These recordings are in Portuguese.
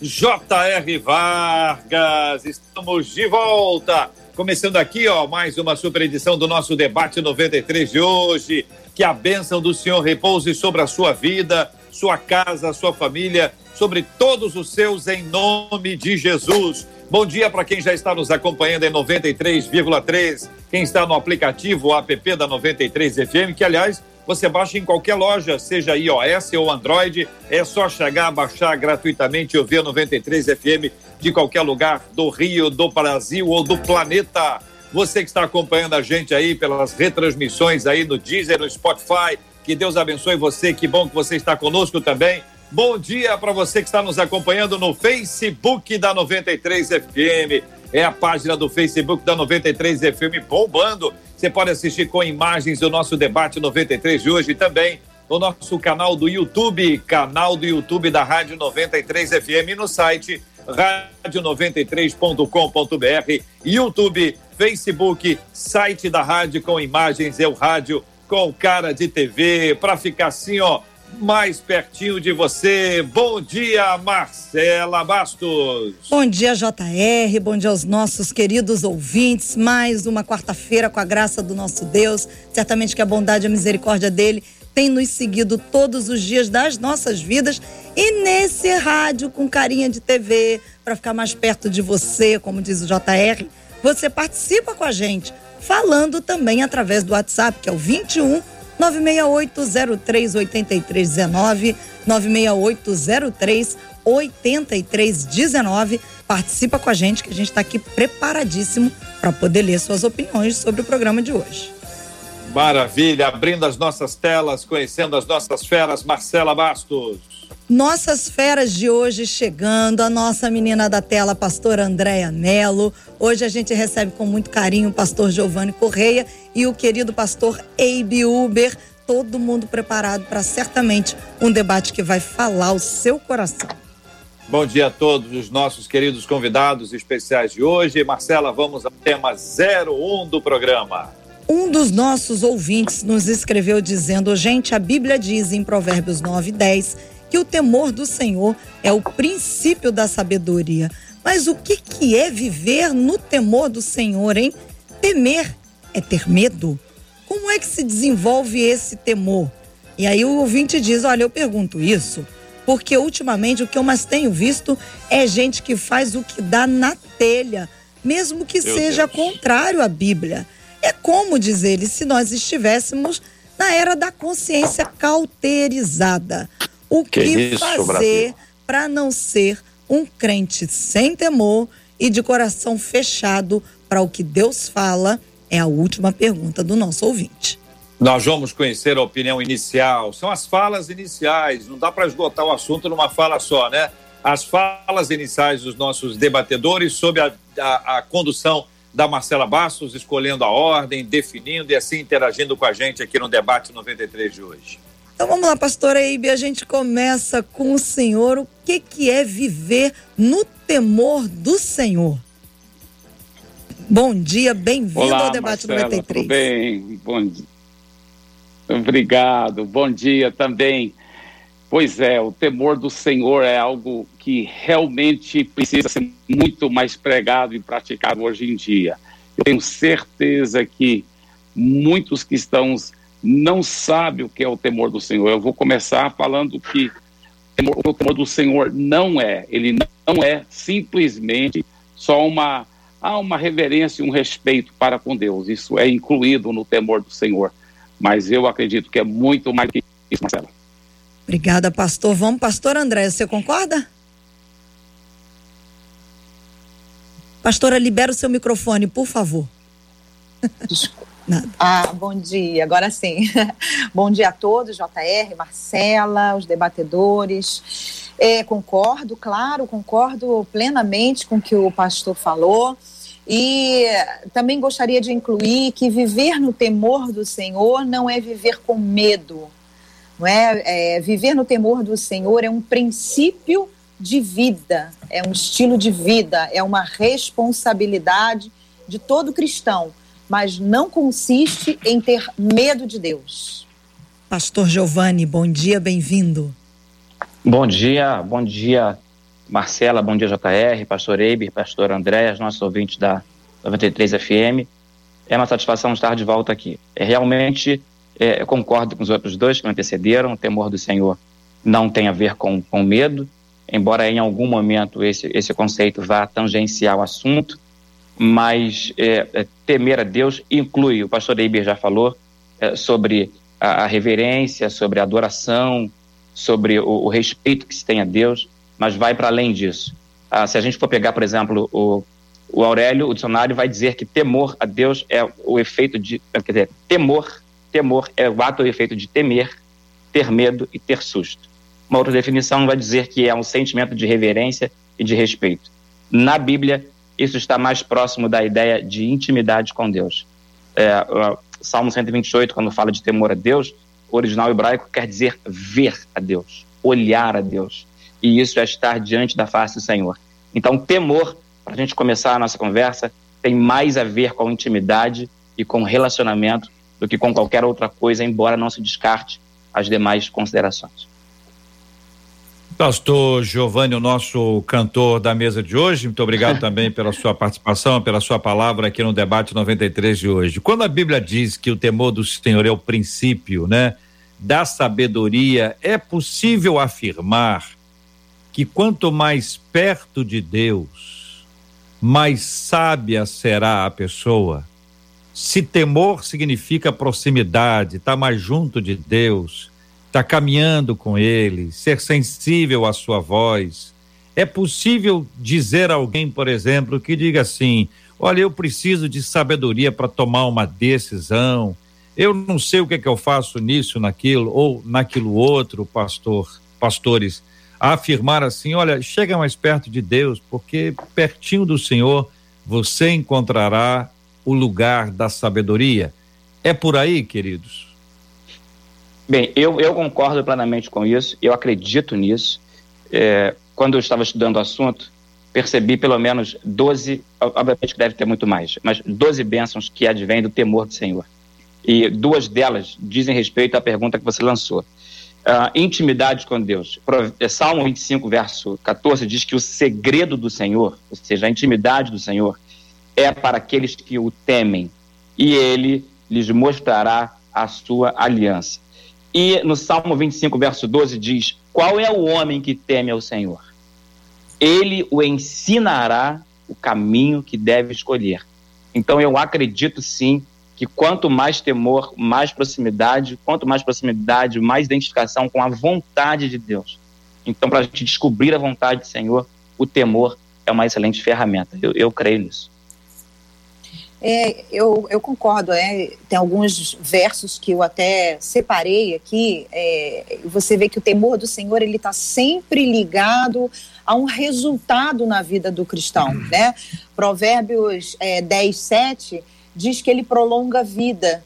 J.R. Vargas. Estamos de volta. Começando aqui, ó, mais uma super edição do nosso debate 93 de hoje. Que a bênção do Senhor repouse sobre a sua vida, sua casa, sua família, sobre todos os seus, em nome de Jesus. Bom dia para quem já está nos acompanhando em 93,3, quem está no aplicativo app da 93 FM, que aliás você baixa em qualquer loja, seja iOS ou Android, é só chegar, baixar gratuitamente e ouvir a 93 FM de qualquer lugar do Rio, do Brasil ou do planeta. Você que está acompanhando a gente aí pelas retransmissões aí no Deezer, no Spotify, que Deus abençoe você, que bom que você está conosco também. Bom dia para você que está nos acompanhando no Facebook da 93 FM. É a página do Facebook da 93 FM bombando. Você pode assistir com imagens do nosso debate 93 de hoje também no nosso canal do YouTube, canal do YouTube da Rádio 93 FM no site rádio93.com.br, YouTube, Facebook, site da rádio com imagens, eu rádio com cara de TV, para ficar assim, ó, mais pertinho de você. Bom dia, Marcela Bastos. Bom dia, JR. Bom dia aos nossos queridos ouvintes. Mais uma quarta-feira com a graça do nosso Deus. Certamente que a bondade e a misericórdia dele tem nos seguido todos os dias das nossas vidas e nesse rádio com carinha de TV para ficar mais perto de você, como diz o JR, você participa com a gente, falando também através do WhatsApp, que é o 21 968038319, 968038319. Participa com a gente que a gente está aqui preparadíssimo para poder ler suas opiniões sobre o programa de hoje. Maravilha, abrindo as nossas telas, conhecendo as nossas feras, Marcela Bastos. Nossas feras de hoje chegando, a nossa menina da tela, pastor Andréa Melo. Hoje a gente recebe com muito carinho o pastor Giovanni Correia e o querido pastor Eibe Uber. Todo mundo preparado para certamente um debate que vai falar o seu coração. Bom dia a todos os nossos queridos convidados especiais de hoje. Marcela, vamos ao tema 01 do programa. Um dos nossos ouvintes nos escreveu dizendo: gente, a Bíblia diz em Provérbios 9 e 10 que o temor do Senhor é o princípio da sabedoria. Mas o que, que é viver no temor do Senhor, hein? Temer é ter medo? Como é que se desenvolve esse temor? E aí o ouvinte diz: Olha, eu pergunto isso porque ultimamente o que eu mais tenho visto é gente que faz o que dá na telha, mesmo que Meu seja Deus. contrário à Bíblia. É como, diz ele, se nós estivéssemos na era da consciência cauterizada. O que, que isso, fazer para não ser um crente sem temor e de coração fechado para o que Deus fala? É a última pergunta do nosso ouvinte. Nós vamos conhecer a opinião inicial. São as falas iniciais. Não dá para esgotar o assunto numa fala só, né? As falas iniciais dos nossos debatedores sob a, a, a condução da Marcela Bastos, escolhendo a ordem, definindo e assim interagindo com a gente aqui no debate 93 de hoje. Então vamos lá, pastora Eibe, a gente começa com o Senhor. O que, que é viver no temor do Senhor? Bom dia, bem-vindo ao Debate Marcela, 93. Tudo bem, bom dia. Obrigado, bom dia também. Pois é, o temor do Senhor é algo que realmente precisa ser muito mais pregado e praticado hoje em dia. Eu tenho certeza que muitos que estão não sabe o que é o temor do Senhor. Eu vou começar falando que o temor do Senhor não é, ele não é simplesmente só uma, há uma reverência e um respeito para com Deus. Isso é incluído no temor do Senhor. Mas eu acredito que é muito mais que isso, Marcela. Obrigada, pastor. Vamos, pastor André, você concorda? Pastora, libera o seu microfone, por favor. Desculpa. Nada. Ah, bom dia, agora sim. bom dia a todos, JR, Marcela, os debatedores. É, concordo, claro, concordo plenamente com o que o pastor falou. E também gostaria de incluir que viver no temor do Senhor não é viver com medo. Não é? é viver no temor do Senhor é um princípio de vida, é um estilo de vida, é uma responsabilidade de todo cristão, mas não consiste em ter medo de Deus. Pastor Giovanni, bom dia, bem-vindo. Bom dia, bom dia, Marcela, bom dia, JR, Pastor Eiber, Pastor André, nossos ouvintes da 93 FM. É uma satisfação estar de volta aqui. É, realmente, é, concordo com os outros dois que me antecederam, o temor do Senhor não tem a ver com, com medo, embora em algum momento esse, esse conceito vá tangenciar o assunto, mas é, é, temer a Deus inclui, o pastor Eiber já falou, é, sobre a, a, reverência, sobre a adoração, sobre o, o, respeito que se tem a Deus, mas vai para além disso. Ah, se a gente for pegar, por exemplo, o, o Aurélio, o dicionário vai dizer que temor a Deus é o efeito de, quer dizer, temor, temor é o ato ou efeito de temer, ter medo e ter susto. Uma outra definição vai dizer que é um sentimento de reverência e de respeito. Na Bíblia, isso está mais próximo da ideia de intimidade com Deus. É, Salmo 128, quando fala de temor a Deus, o original hebraico quer dizer ver a Deus, olhar a Deus. E isso é estar diante da face do Senhor. Então, temor, para a gente começar a nossa conversa, tem mais a ver com intimidade e com relacionamento do que com qualquer outra coisa, embora não se descarte as demais considerações. Pastor Giovanni, o nosso cantor da mesa de hoje, muito obrigado também pela sua participação, pela sua palavra aqui no debate 93 de hoje. Quando a Bíblia diz que o temor do Senhor é o princípio, né, da sabedoria, é possível afirmar que quanto mais perto de Deus, mais sábia será a pessoa. Se temor significa proximidade, estar tá mais junto de Deus, está caminhando com Ele, ser sensível à sua voz. É possível dizer a alguém, por exemplo, que diga assim: Olha, eu preciso de sabedoria para tomar uma decisão. Eu não sei o que é que eu faço nisso, naquilo ou naquilo outro, pastor, pastores. A afirmar assim: olha, chega mais perto de Deus, porque pertinho do Senhor você encontrará o lugar da sabedoria. É por aí, queridos? Bem, eu, eu concordo plenamente com isso, eu acredito nisso. É, quando eu estava estudando o assunto, percebi pelo menos 12, obviamente que deve ter muito mais, mas 12 bênçãos que advêm do temor do Senhor. E duas delas dizem respeito à pergunta que você lançou. Uh, intimidade com Deus. É, Salmo 25, verso 14, diz que o segredo do Senhor, ou seja, a intimidade do Senhor, é para aqueles que o temem, e ele lhes mostrará a sua aliança. E no Salmo 25, verso 12 diz: Qual é o homem que teme ao Senhor? Ele o ensinará o caminho que deve escolher. Então eu acredito sim que quanto mais temor, mais proximidade, quanto mais proximidade, mais identificação com a vontade de Deus. Então, para a gente descobrir a vontade do Senhor, o temor é uma excelente ferramenta. Eu, eu creio nisso. É, eu, eu concordo, é, tem alguns versos que eu até separei aqui. É, você vê que o temor do Senhor ele está sempre ligado a um resultado na vida do cristão, né? Provérbios é, 10, 7 diz que ele prolonga a vida.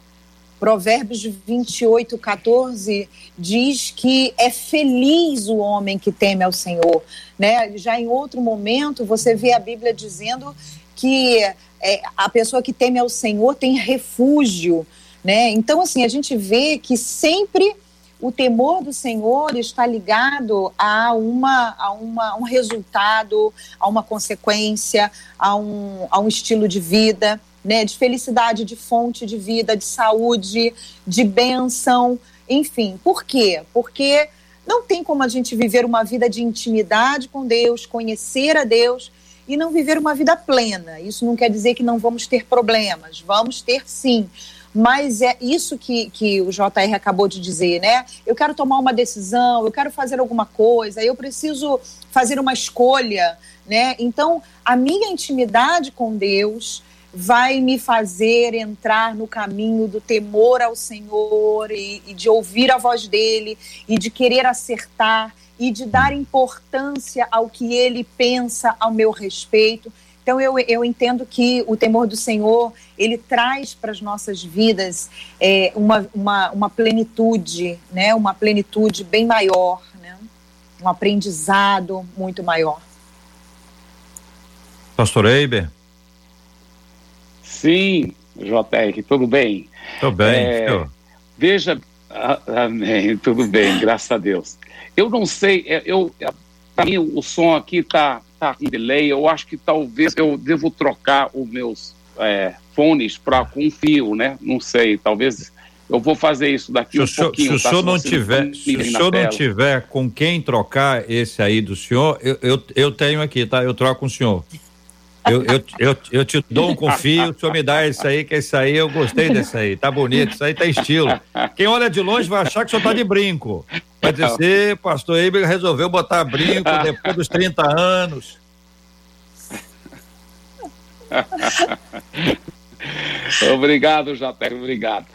Provérbios 28, 14 diz que é feliz o homem que teme ao Senhor. Né? Já em outro momento, você vê a Bíblia dizendo que é, a pessoa que teme ao Senhor tem refúgio, né? Então, assim, a gente vê que sempre o temor do Senhor está ligado a, uma, a uma, um resultado, a uma consequência, a um, a um estilo de vida, né? De felicidade, de fonte de vida, de saúde, de bênção, enfim. Por quê? Porque não tem como a gente viver uma vida de intimidade com Deus, conhecer a Deus e não viver uma vida plena. Isso não quer dizer que não vamos ter problemas, vamos ter sim. Mas é isso que, que o JR acabou de dizer, né? Eu quero tomar uma decisão, eu quero fazer alguma coisa, eu preciso fazer uma escolha, né? Então, a minha intimidade com Deus, vai me fazer entrar no caminho do temor ao Senhor e, e de ouvir a voz dele e de querer acertar e de dar importância ao que ele pensa ao meu respeito. Então eu, eu entendo que o temor do Senhor ele traz para as nossas vidas é, uma, uma, uma plenitude, né? Uma plenitude bem maior, né? Um aprendizado muito maior. Pastor Eiber. Sim, JR, tudo bem? Tudo bem, é, Veja, amém, tudo bem, graças a Deus. Eu não sei, é, eu, para mim o som aqui tá, tá com delay, eu acho que talvez eu devo trocar os meus é, fones para com fio, né? Não sei, talvez eu vou fazer isso daqui se um senhor, pouquinho. Se o tá? senhor não tiver, se o senhor não tiver com quem trocar esse aí do senhor, eu, eu, eu tenho aqui, tá? Eu troco com o senhor. Eu, eu, eu, eu te dou um confio, o senhor me dá isso aí, que isso aí eu gostei desse aí, tá bonito, isso aí tá estilo. Quem olha de longe vai achar que o senhor tá de brinco. Vai dizer, pastor Eiber resolveu botar brinco depois dos 30 anos. obrigado, Jater, obrigado.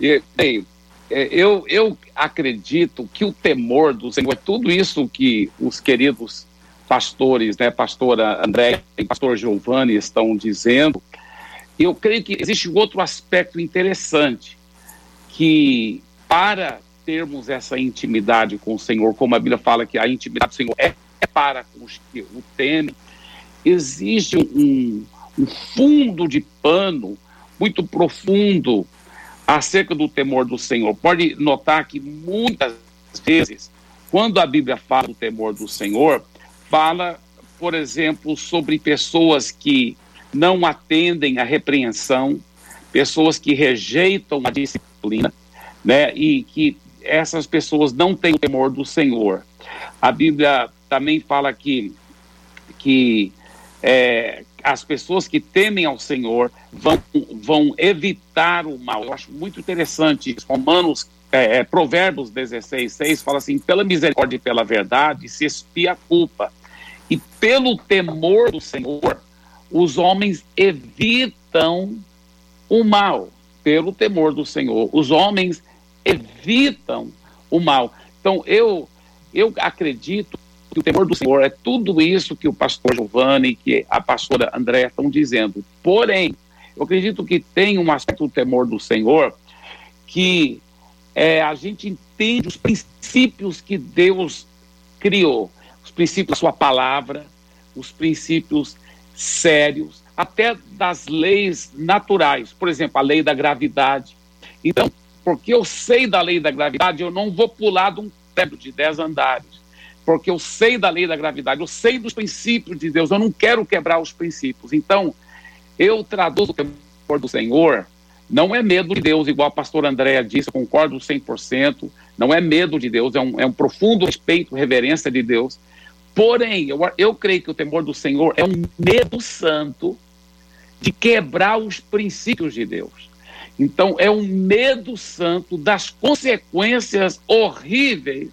E, bem, é, eu, eu acredito que o temor do Senhor, tudo isso que os queridos pastores, né, pastora André e pastor Giovanni estão dizendo, eu creio que existe outro aspecto interessante, que para termos essa intimidade com o Senhor, como a Bíblia fala que a intimidade do Senhor é, para os que o temem, existe um, um fundo de pano muito profundo acerca do temor do Senhor. Pode notar que muitas vezes, quando a Bíblia fala do temor do Senhor, fala, por exemplo, sobre pessoas que não atendem à repreensão, pessoas que rejeitam a disciplina, né? E que essas pessoas não têm o temor do Senhor. A Bíblia também fala que, que é, as pessoas que temem ao Senhor vão, vão evitar o mal. Eu acho muito interessante. Romanos, é, é, Provérbios 16, 6 fala assim: pela misericórdia e pela verdade se expia a culpa. E pelo temor do Senhor, os homens evitam o mal. Pelo temor do Senhor, os homens evitam o mal. Então, eu, eu acredito que o temor do Senhor é tudo isso que o pastor Giovanni, que a pastora Andréa estão dizendo. Porém, eu acredito que tem um aspecto do temor do Senhor que é, a gente entende os princípios que Deus criou princípios da sua palavra, os princípios sérios, até das leis naturais, por exemplo, a lei da gravidade. Então, porque eu sei da lei da gravidade, eu não vou pular de um prédio de 10 andares. Porque eu sei da lei da gravidade, eu sei dos princípios de Deus, eu não quero quebrar os princípios. Então, eu traduzo o temor do Senhor, não é medo de Deus, igual a pastora Andréa disse, eu concordo 100%, não é medo de Deus, é um, é um profundo respeito, reverência de Deus, Porém, eu, eu creio que o temor do Senhor é um medo santo de quebrar os princípios de Deus. Então, é um medo santo das consequências horríveis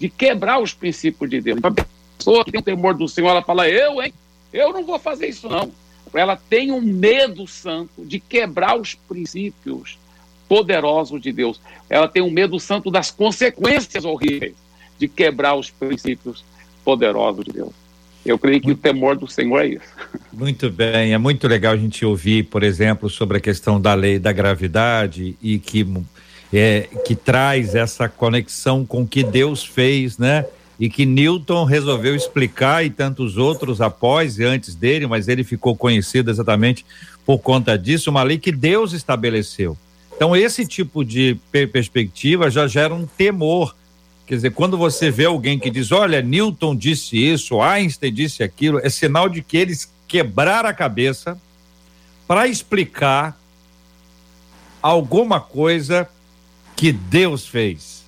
de quebrar os princípios de Deus. A pessoa que tem o temor do Senhor, ela fala, eu, hein? Eu não vou fazer isso, não. Ela tem um medo santo de quebrar os princípios poderosos de Deus. Ela tem um medo santo das consequências horríveis de quebrar os princípios poderoso de Deus. Eu creio que muito, o temor do Senhor é isso. Muito bem, é muito legal a gente ouvir, por exemplo, sobre a questão da lei da gravidade e que é, que traz essa conexão com o que Deus fez, né? E que Newton resolveu explicar e tantos outros após e antes dele, mas ele ficou conhecido exatamente por conta disso, uma lei que Deus estabeleceu. Então esse tipo de perspectiva já gera um temor Quer dizer, quando você vê alguém que diz, olha, Newton disse isso, Einstein disse aquilo, é sinal de que eles quebraram a cabeça para explicar alguma coisa que Deus fez.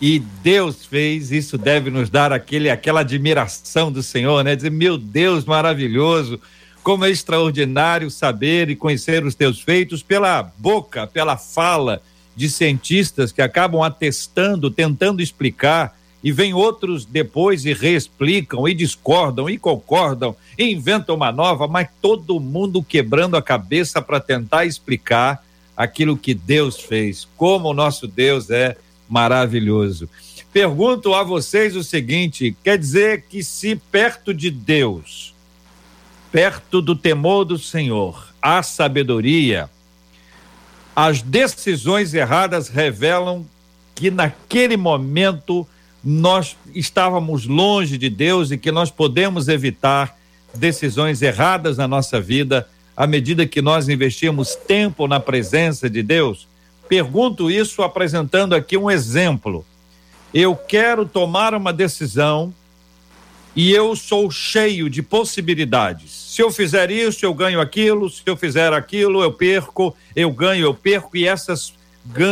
E Deus fez, isso deve nos dar aquele, aquela admiração do Senhor, né? Dizer, meu Deus, maravilhoso, como é extraordinário saber e conhecer os teus feitos pela boca, pela fala de cientistas que acabam atestando, tentando explicar e vem outros depois e reexplicam, e discordam, e concordam, e inventam uma nova, mas todo mundo quebrando a cabeça para tentar explicar aquilo que Deus fez. Como o nosso Deus é maravilhoso. Pergunto a vocês o seguinte: quer dizer que se perto de Deus, perto do temor do Senhor, há sabedoria, as decisões erradas revelam que naquele momento nós estávamos longe de Deus e que nós podemos evitar decisões erradas na nossa vida à medida que nós investimos tempo na presença de Deus? Pergunto isso apresentando aqui um exemplo. Eu quero tomar uma decisão e eu sou cheio de possibilidades. Se eu fizer isso, eu ganho aquilo, se eu fizer aquilo, eu perco, eu ganho, eu perco, e essas,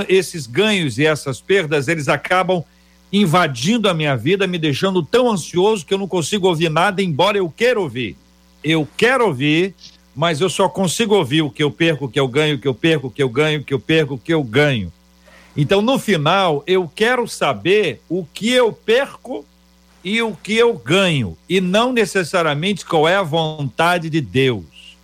esses ganhos e essas perdas, eles acabam invadindo a minha vida, me deixando tão ansioso que eu não consigo ouvir nada, embora eu queira ouvir. Eu quero ouvir, mas eu só consigo ouvir o que eu perco, o que eu ganho, o que eu perco, o que eu ganho, o que eu perco, o que eu ganho. Então, no final, eu quero saber o que eu perco e o que eu ganho, e não necessariamente qual é a vontade de Deus.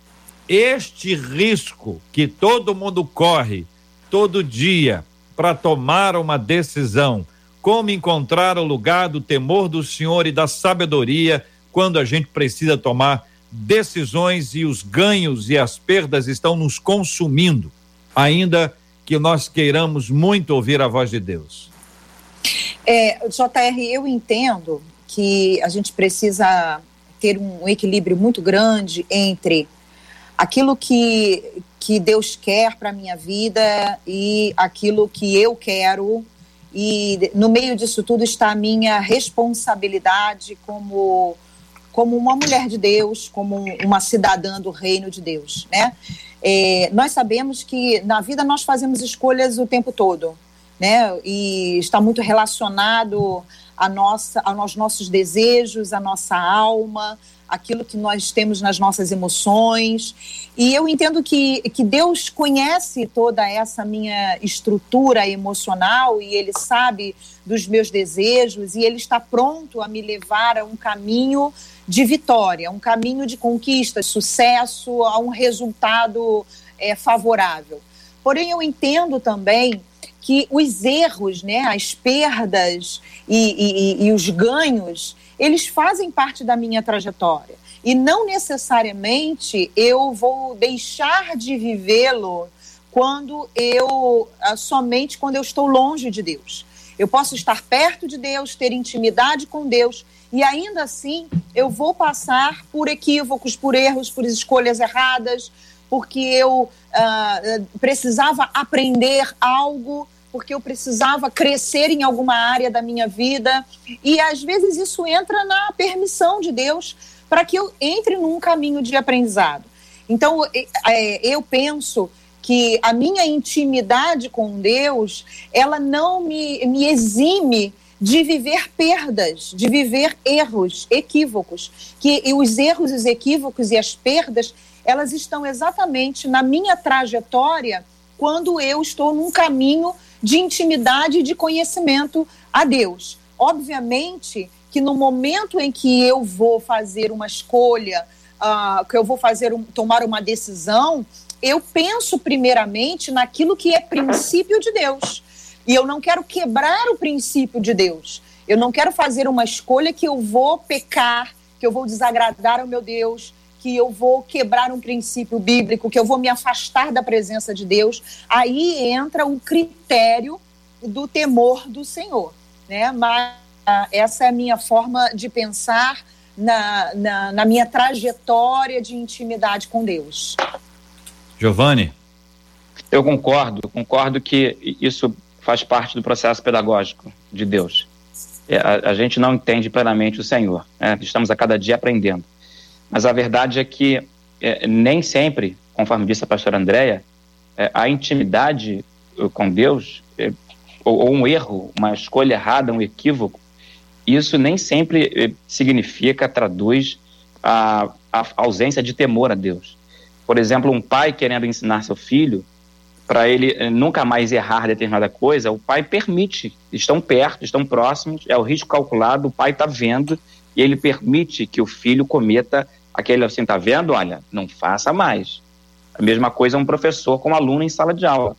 Este risco que todo mundo corre todo dia para tomar uma decisão, como encontrar o lugar do temor do Senhor e da sabedoria quando a gente precisa tomar decisões e os ganhos e as perdas estão nos consumindo, ainda que nós queiramos muito ouvir a voz de Deus. É, JR, eu entendo que a gente precisa ter um equilíbrio muito grande entre aquilo que, que Deus quer para a minha vida e aquilo que eu quero e no meio disso tudo está a minha responsabilidade como como uma mulher de Deus, como uma cidadã do reino de Deus, né? É, nós sabemos que na vida nós fazemos escolhas o tempo todo, né? E está muito relacionado a nossa, aos nossos desejos, a nossa alma, aquilo que nós temos nas nossas emoções. E eu entendo que, que Deus conhece toda essa minha estrutura emocional e Ele sabe dos meus desejos e Ele está pronto a me levar a um caminho de vitória, um caminho de conquista, sucesso, a um resultado é, favorável. Porém, eu entendo também que os erros, né, as perdas e, e, e os ganhos, eles fazem parte da minha trajetória. E não necessariamente eu vou deixar de vivê-lo quando eu, ah, somente quando eu estou longe de Deus. Eu posso estar perto de Deus, ter intimidade com Deus, e ainda assim eu vou passar por equívocos, por erros, por escolhas erradas, porque eu uh, precisava aprender algo porque eu precisava crescer em alguma área da minha vida. E às vezes isso entra na permissão de Deus para que eu entre num caminho de aprendizado. Então, é, eu penso que a minha intimidade com Deus, ela não me, me exime de viver perdas, de viver erros, equívocos, que os erros, os equívocos e as perdas, elas estão exatamente na minha trajetória quando eu estou num caminho de intimidade e de conhecimento a Deus. Obviamente que no momento em que eu vou fazer uma escolha, uh, que eu vou fazer um, tomar uma decisão, eu penso primeiramente naquilo que é princípio de Deus. E eu não quero quebrar o princípio de Deus. Eu não quero fazer uma escolha que eu vou pecar, que eu vou desagradar ao meu Deus, que eu vou quebrar um princípio bíblico, que eu vou me afastar da presença de Deus, aí entra o critério do temor do Senhor, né? Mas ah, essa é a minha forma de pensar na, na, na minha trajetória de intimidade com Deus. Giovanni? Eu concordo, concordo que isso faz parte do processo pedagógico de Deus. É, a, a gente não entende plenamente o Senhor, né? estamos a cada dia aprendendo. Mas a verdade é que é, nem sempre, conforme disse a pastora Andréia, é, a intimidade uh, com Deus, é, ou, ou, um erro, uma escolha errada, um equívoco, isso nem sempre é, significa, traduz a, a ausência de temor a Deus. Por exemplo, um pai querendo ensinar seu filho para ele eh, nunca mais errar determinada coisa, o pai permite, estão perto, estão próximos, é o risco calculado, o pai está vendo e ele permite que o filho cometa aquele assim, tá vendo? Olha, não faça mais. A mesma coisa um professor com um aluno em sala de aula.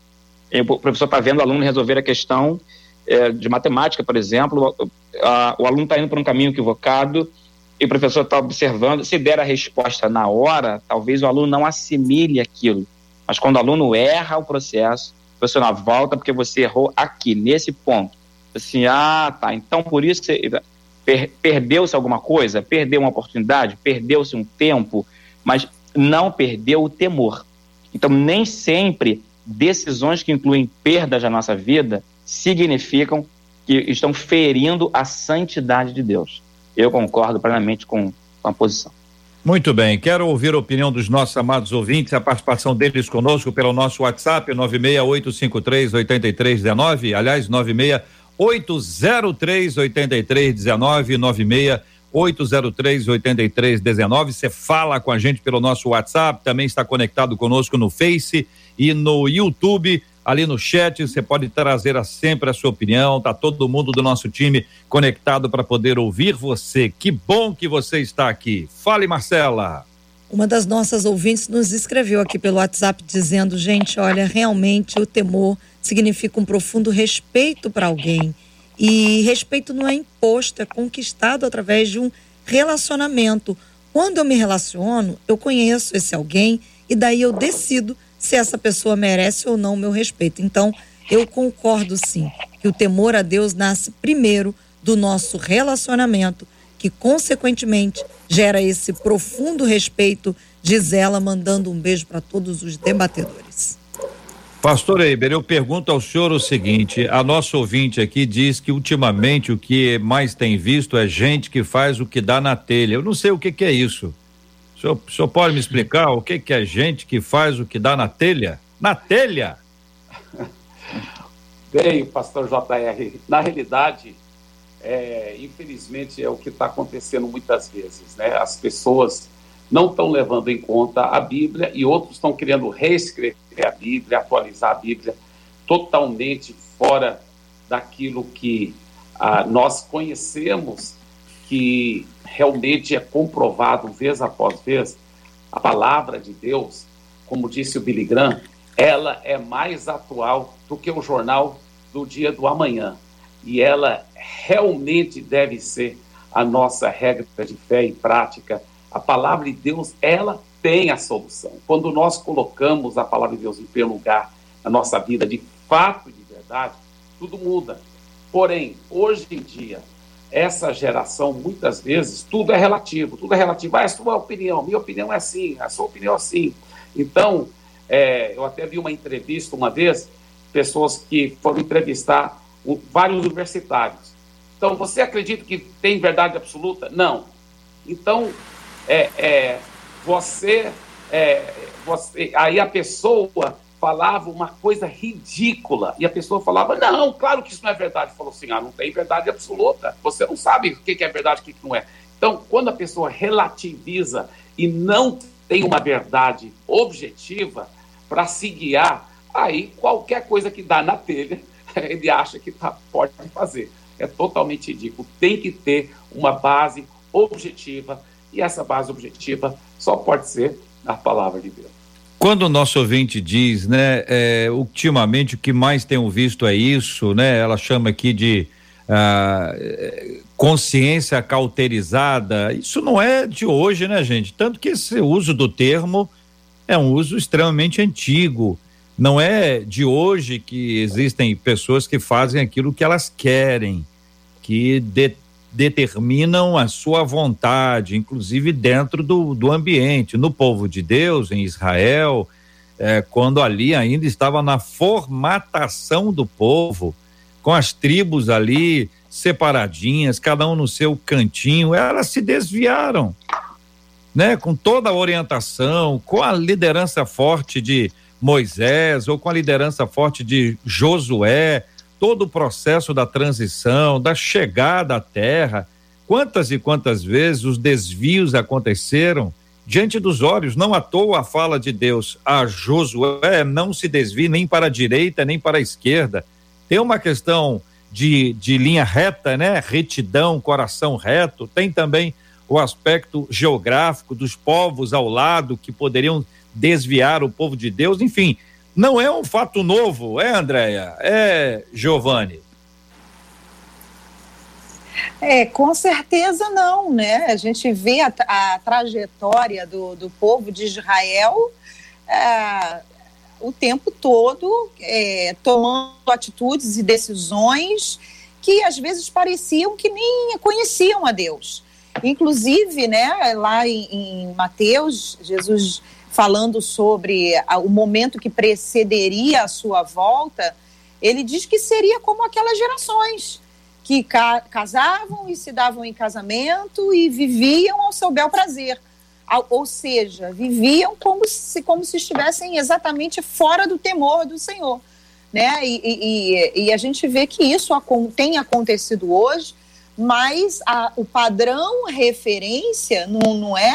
O professor está vendo o aluno resolver a questão é, de matemática, por exemplo, a, o aluno está indo por um caminho equivocado e o professor está observando. Se der a resposta na hora, talvez o aluno não assimile aquilo mas quando o aluno erra o processo, o profissional volta porque você errou aqui, nesse ponto. Assim, ah, tá, então por isso que você per, perdeu-se alguma coisa, perdeu uma oportunidade, perdeu-se um tempo, mas não perdeu o temor. Então, nem sempre decisões que incluem perdas na nossa vida significam que estão ferindo a santidade de Deus. Eu concordo plenamente com, com a posição. Muito bem, quero ouvir a opinião dos nossos amados ouvintes, a participação deles conosco pelo nosso WhatsApp, 968538319, aliás, 968038319, 968038319. Você fala com a gente pelo nosso WhatsApp, também está conectado conosco no Face e no YouTube ali no chat, você pode trazer sempre a sua opinião, tá todo mundo do nosso time conectado para poder ouvir você. Que bom que você está aqui. Fale, Marcela. Uma das nossas ouvintes nos escreveu aqui pelo WhatsApp dizendo: gente, olha, realmente o temor significa um profundo respeito para alguém. E respeito não é imposto, é conquistado através de um relacionamento. Quando eu me relaciono, eu conheço esse alguém e daí eu decido se essa pessoa merece ou não o meu respeito. Então, eu concordo sim que o temor a Deus nasce primeiro do nosso relacionamento, que consequentemente gera esse profundo respeito. Diz ela, mandando um beijo para todos os debatedores. Pastor Eiber, eu pergunto ao senhor o seguinte: a nossa ouvinte aqui diz que ultimamente o que mais tem visto é gente que faz o que dá na telha. Eu não sei o que, que é isso. O senhor, o senhor pode me explicar o que, que é gente que faz o que dá na telha? Na telha? Bem, pastor JR, na realidade, é, infelizmente é o que está acontecendo muitas vezes, né? As pessoas não estão levando em conta a Bíblia e outros estão querendo reescrever a Bíblia, atualizar a Bíblia totalmente fora daquilo que ah, nós conhecemos que realmente é comprovado vez após vez, a palavra de Deus, como disse o Billy Graham, ela é mais atual do que o jornal do dia do amanhã. E ela realmente deve ser a nossa regra de fé e prática. A palavra de Deus, ela tem a solução. Quando nós colocamos a palavra de Deus em primeiro lugar na nossa vida, de fato e de verdade, tudo muda. Porém, hoje em dia, essa geração, muitas vezes, tudo é relativo, tudo é relativo. Ah, é a sua opinião, minha opinião é assim, a sua opinião é assim. Então, é, eu até vi uma entrevista uma vez, pessoas que foram entrevistar vários universitários. Então, você acredita que tem verdade absoluta? Não. Então, é, é você, é, você, aí a pessoa falava uma coisa ridícula e a pessoa falava: Não, claro que isso não é verdade. Falou assim: Ah, não tem verdade absoluta. Você não sabe o que é verdade e o que não é. Então, quando a pessoa relativiza e não tem uma verdade objetiva para se guiar, aí qualquer coisa que dá na telha, ele acha que tá, pode fazer. É totalmente ridículo. Tem que ter uma base objetiva e essa base objetiva só pode ser a palavra de Deus. Quando o nosso ouvinte diz, né, é, ultimamente o que mais tenho visto é isso, né? Ela chama aqui de ah, consciência cauterizada. Isso não é de hoje, né, gente? Tanto que esse uso do termo é um uso extremamente antigo. Não é de hoje que existem pessoas que fazem aquilo que elas querem, que de, determinam a sua vontade, inclusive dentro do, do ambiente, no povo de Deus, em Israel, é, quando ali ainda estava na formatação do povo, com as tribos ali separadinhas, cada um no seu cantinho, elas se desviaram, né? Com toda a orientação, com a liderança forte de Moisés ou com a liderança forte de Josué, todo o processo da transição, da chegada à terra, quantas e quantas vezes os desvios aconteceram diante dos olhos. Não à toa a fala de Deus a Josué não se desvie nem para a direita nem para a esquerda. Tem uma questão de, de linha reta, né? Retidão, coração reto. Tem também o aspecto geográfico dos povos ao lado que poderiam desviar o povo de Deus. Enfim, não é um fato novo, é, Andréia? É, Giovanni? É, com certeza não, né? A gente vê a, a trajetória do, do povo de Israel é, o tempo todo é, tomando atitudes e decisões que às vezes pareciam que nem conheciam a Deus. Inclusive, né, lá em, em Mateus, Jesus falando sobre a, o momento que precederia a sua volta, ele diz que seria como aquelas gerações que ca casavam e se davam em casamento e viviam ao seu bel prazer. Ou seja, viviam como se, como se estivessem exatamente fora do temor do Senhor. Né? E, e, e a gente vê que isso tem acontecido hoje, mas a, o padrão referência não, não é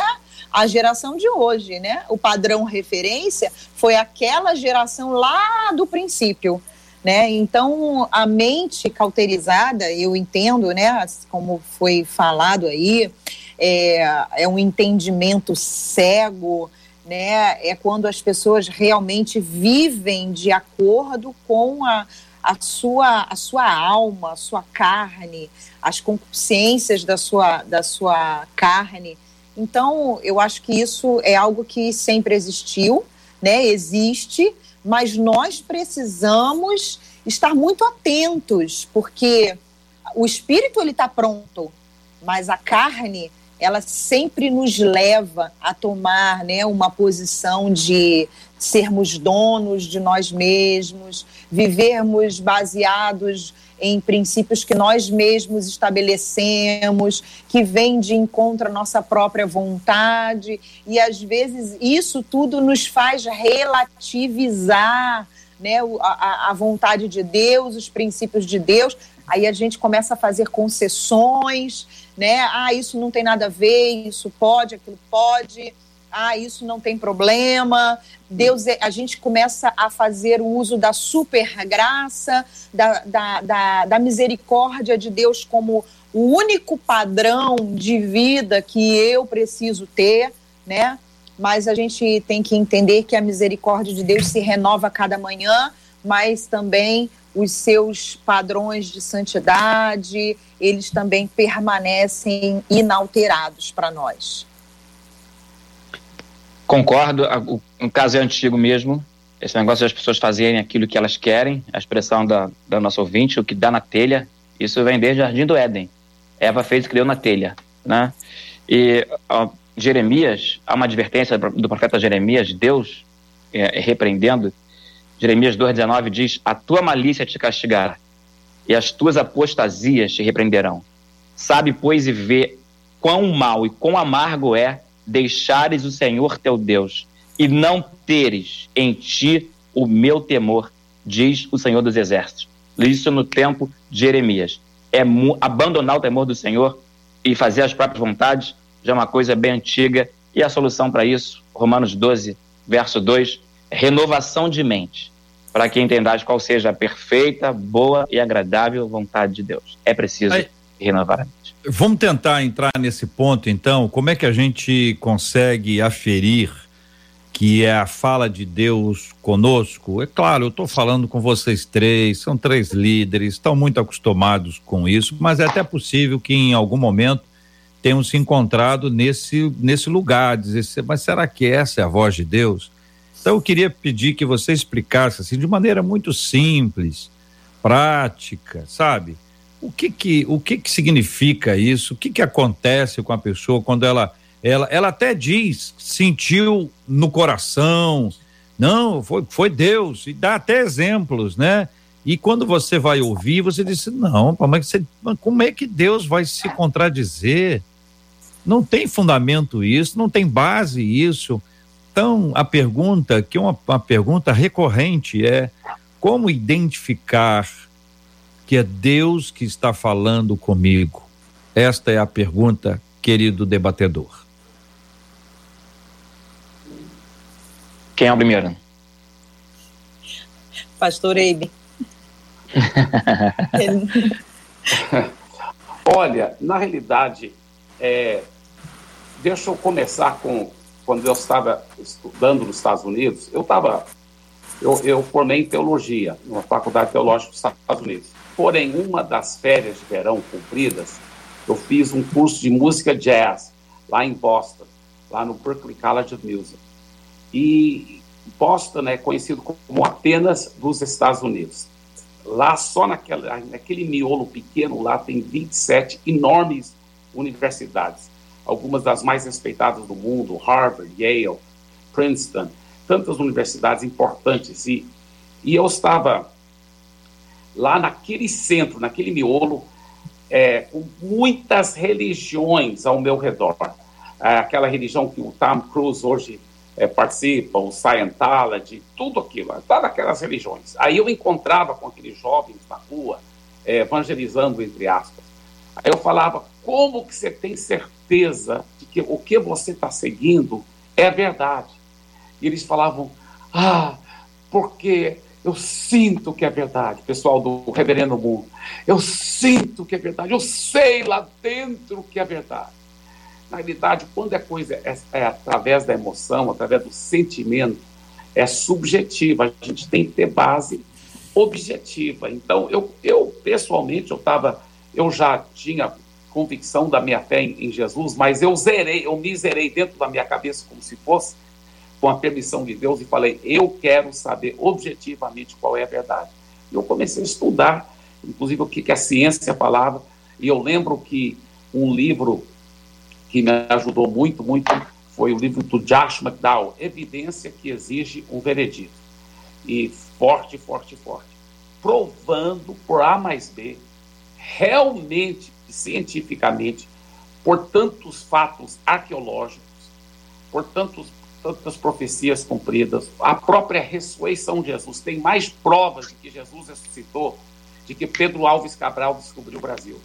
a geração de hoje, né? O padrão referência foi aquela geração lá do princípio, né? Então a mente cauterizada, eu entendo, né? Como foi falado aí, é, é um entendimento cego, né? É quando as pessoas realmente vivem de acordo com a, a sua, a sua alma, a sua carne, as concupiscências da sua, da sua carne. Então, eu acho que isso é algo que sempre existiu, né? Existe, mas nós precisamos estar muito atentos, porque o espírito ele está pronto, mas a carne ela sempre nos leva a tomar né, uma posição de sermos donos de nós mesmos, vivermos baseados em princípios que nós mesmos estabelecemos, que vêm de encontro à nossa própria vontade, e às vezes isso tudo nos faz relativizar né, a, a vontade de Deus, os princípios de Deus. Aí a gente começa a fazer concessões, né? Ah, isso não tem nada a ver, isso pode, aquilo pode ah, isso não tem problema. Deus, é, a gente começa a fazer o uso da super graça, da, da, da, da misericórdia de Deus como o único padrão de vida que eu preciso ter, né? Mas a gente tem que entender que a misericórdia de Deus se renova a cada manhã, mas também os seus padrões de santidade, eles também permanecem inalterados para nós. Concordo, o, o caso é antigo mesmo. Esse negócio das pessoas fazerem aquilo que elas querem, a expressão da, da nossa ouvinte, o que dá na telha, isso vem desde o Jardim do Éden. Eva fez e criou na telha, né? E ó, Jeremias, há uma advertência do profeta Jeremias, Deus é, repreendendo, Jeremias 2,19 diz: A tua malícia te castigará, e as tuas apostasias te repreenderão. Sabe, pois, e vê quão mal e quão amargo é deixares o Senhor teu Deus e não teres em ti o meu temor, diz o Senhor dos Exércitos. Isso no tempo de Jeremias. É abandonar o temor do Senhor e fazer as próprias vontades já é uma coisa bem antiga. E a solução para isso, Romanos 12, verso 2, renovação de mente, para que entendais qual seja a perfeita, boa e agradável vontade de Deus. É preciso Aí, renovar a mente. Vamos tentar entrar nesse ponto, então. Como é que a gente consegue aferir que é a fala de Deus conosco? É claro, eu estou falando com vocês três, são três líderes, estão muito acostumados com isso, mas é até possível que em algum momento tenham se encontrado nesse, nesse lugar, dizer, mas será que essa é a voz de Deus? Então eu queria pedir que você explicasse assim de maneira muito simples, prática, sabe? O que que, o que que significa isso? O que que acontece com a pessoa quando ela, ela, ela até diz, sentiu no coração, não, foi, foi Deus, e dá até exemplos, né? E quando você vai ouvir, você diz, não, mas você, como é que Deus vai se contradizer? Não tem fundamento isso, não tem base isso. Então, a pergunta, que é uma, uma pergunta recorrente, é como identificar que é Deus que está falando comigo? Esta é a pergunta, querido debatedor. Quem é o primeiro? Pastor Eibe. Olha, na realidade, é, deixa eu começar com quando eu estava estudando nos Estados Unidos. Eu estava, eu, eu formei em teologia numa faculdade teológica dos Estados Unidos. Porém, uma das férias de verão cumpridas, eu fiz um curso de música jazz lá em Boston, lá no Berklee College of Music. E Boston é conhecido como Atenas dos Estados Unidos. Lá, só naquela, naquele miolo pequeno, lá tem 27 enormes universidades. Algumas das mais respeitadas do mundo, Harvard, Yale, Princeton, tantas universidades importantes. E, e eu estava lá naquele centro, naquele miolo, é, com muitas religiões ao meu redor. É, aquela religião que o Tom Cruise hoje é, participa, o Scientology, tudo aquilo, todas aquelas religiões. Aí eu encontrava com aqueles jovens na rua, é, evangelizando, entre aspas. Aí eu falava, como que você tem certeza de que o que você está seguindo é verdade? E eles falavam, ah, porque eu sinto que é verdade, pessoal do Reverendo Mundo. Eu sinto que é verdade, eu sei lá dentro que é verdade. Na realidade, quando a coisa é, é através da emoção, através do sentimento, é subjetiva. A gente tem que ter base objetiva. Então, eu, eu pessoalmente, eu estava, eu já tinha convicção da minha fé em, em, Jesus, mas eu zerei, eu me zerei dentro da minha cabeça como se fosse com a permissão de Deus e falei, eu quero saber objetivamente qual é a verdade. E eu comecei a estudar, inclusive o que, que a ciência falava, e eu lembro que um livro que me ajudou muito, muito, foi o livro do Josh McDowell, Evidência que Exige um Veredito. E forte, forte, forte. Provando por A mais B, realmente, cientificamente, por tantos fatos arqueológicos, por tantos, tantas profecias cumpridas, a própria ressurreição de Jesus tem mais provas de que Jesus ressuscitou, de que Pedro Alves Cabral descobriu o Brasil.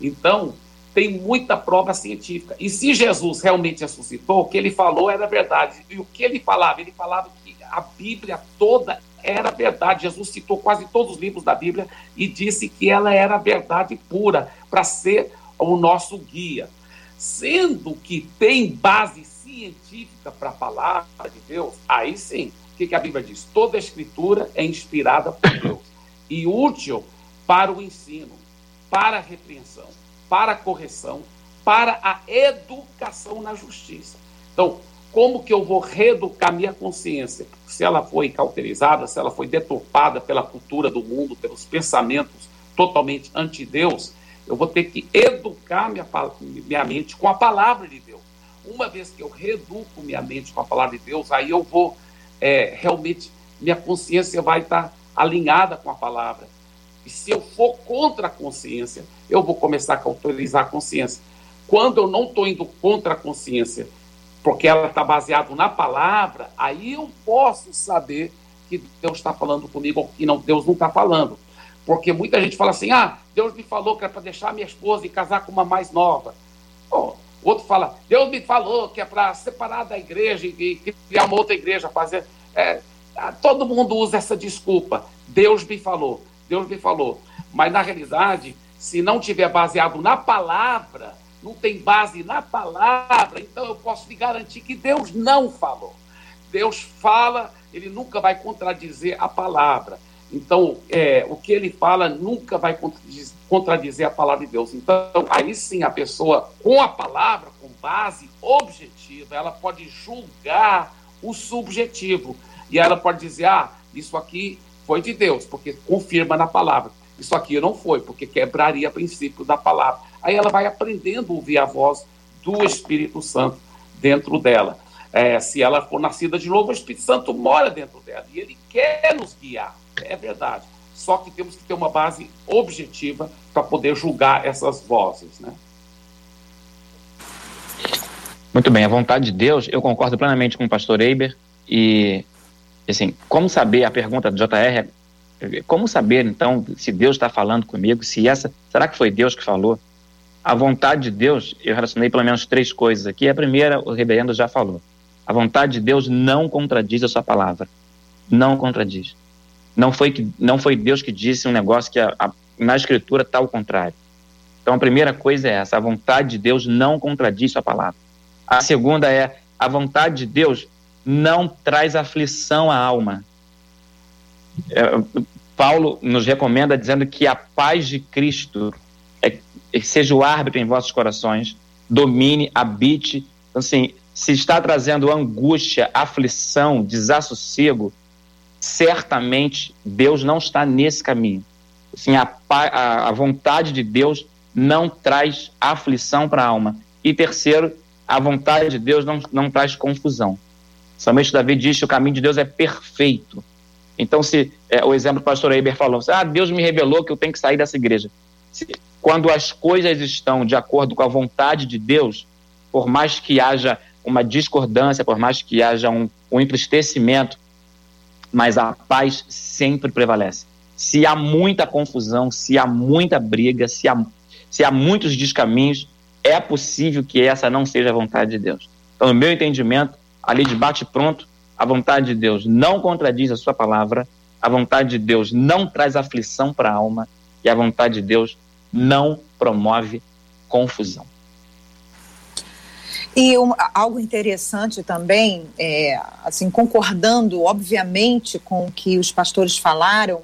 Então, tem muita prova científica. E se Jesus realmente ressuscitou, o que ele falou era verdade. E o que ele falava? Ele falava que a Bíblia toda era verdade. Jesus citou quase todos os livros da Bíblia e disse que ela era verdade pura, para ser o nosso guia. Sendo que tem base científica para a palavra de Deus, aí sim, o que, que a Bíblia diz? Toda a escritura é inspirada por Deus e útil para o ensino, para a repreensão para a correção, para a educação na justiça. Então, como que eu vou reeducar minha consciência? Se ela foi cauterizada, se ela foi deturpada pela cultura do mundo, pelos pensamentos totalmente anti-Deus, eu vou ter que educar minha, minha mente com a palavra de Deus. Uma vez que eu reeduco minha mente com a palavra de Deus, aí eu vou é, realmente, minha consciência vai estar alinhada com a palavra. E se eu for contra a consciência, eu vou começar a cauterizar a consciência. Quando eu não estou indo contra a consciência, porque ela está baseada na palavra, aí eu posso saber que Deus está falando comigo ou que não, Deus não está falando. Porque muita gente fala assim: ah, Deus me falou que é para deixar minha esposa e casar com uma mais nova. Outro fala: Deus me falou que é para separar da igreja e, criar uma outra igreja, fazer. É, todo mundo usa essa desculpa. Deus me falou. Deus me falou. Mas na realidade, se não tiver baseado na palavra, não tem base na palavra, então eu posso te garantir que Deus não falou. Deus fala, ele nunca vai contradizer a palavra. Então, é, o que ele fala nunca vai contradizer, a palavra de Deus. Então, aí sim, a pessoa, com a palavra, com base objetiva, ela pode julgar o subjetivo. E ela pode dizer: ah, isso aqui foi de Deus, porque confirma na palavra. Isso aqui não foi, porque quebraria princípio da palavra. Aí ela vai aprendendo a ouvir a voz do Espírito Santo dentro dela. É, se ela for nascida de novo, o Espírito Santo mora dentro dela e ele quer nos guiar. É verdade. Só que temos que ter uma base objetiva para poder julgar essas vozes, né? Muito bem, a vontade de Deus, eu concordo plenamente com o pastor Eiber e assim, como saber, a pergunta do JR é, como saber, então, se Deus está falando comigo, se essa, será que foi Deus que falou? A vontade de Deus, eu relacionei pelo menos três coisas aqui. A primeira, o reverendo já falou. A vontade de Deus não contradiz a sua palavra. Não contradiz. Não foi, que, não foi Deus que disse um negócio que a, a, na Escritura está ao contrário. Então a primeira coisa é essa: a vontade de Deus não contradiz sua palavra. A segunda é: a vontade de Deus não traz aflição à alma. É, Paulo nos recomenda dizendo que a paz de Cristo é, seja o árbitro em vossos corações, domine, habite. Então, assim, se está trazendo angústia, aflição, desassossego, certamente Deus não está nesse caminho. Assim, a, a, a vontade de Deus não traz aflição para a alma. E terceiro, a vontade de Deus não, não traz confusão. Somente Davi diz que o caminho de Deus é perfeito. Então, se é, o exemplo que o pastor Eiber falou, ah, Deus me revelou que eu tenho que sair dessa igreja. Se, quando as coisas estão de acordo com a vontade de Deus, por mais que haja uma discordância, por mais que haja um, um entristecimento, mas a paz sempre prevalece. Se há muita confusão, se há muita briga, se há, se há muitos descaminhos, é possível que essa não seja a vontade de Deus. Então, no meu entendimento, ali de bate-pronto, a vontade de Deus não contradiz a sua palavra, a vontade de Deus não traz aflição para a alma e a vontade de Deus não promove confusão. E um, algo interessante também, é, assim, concordando, obviamente, com o que os pastores falaram,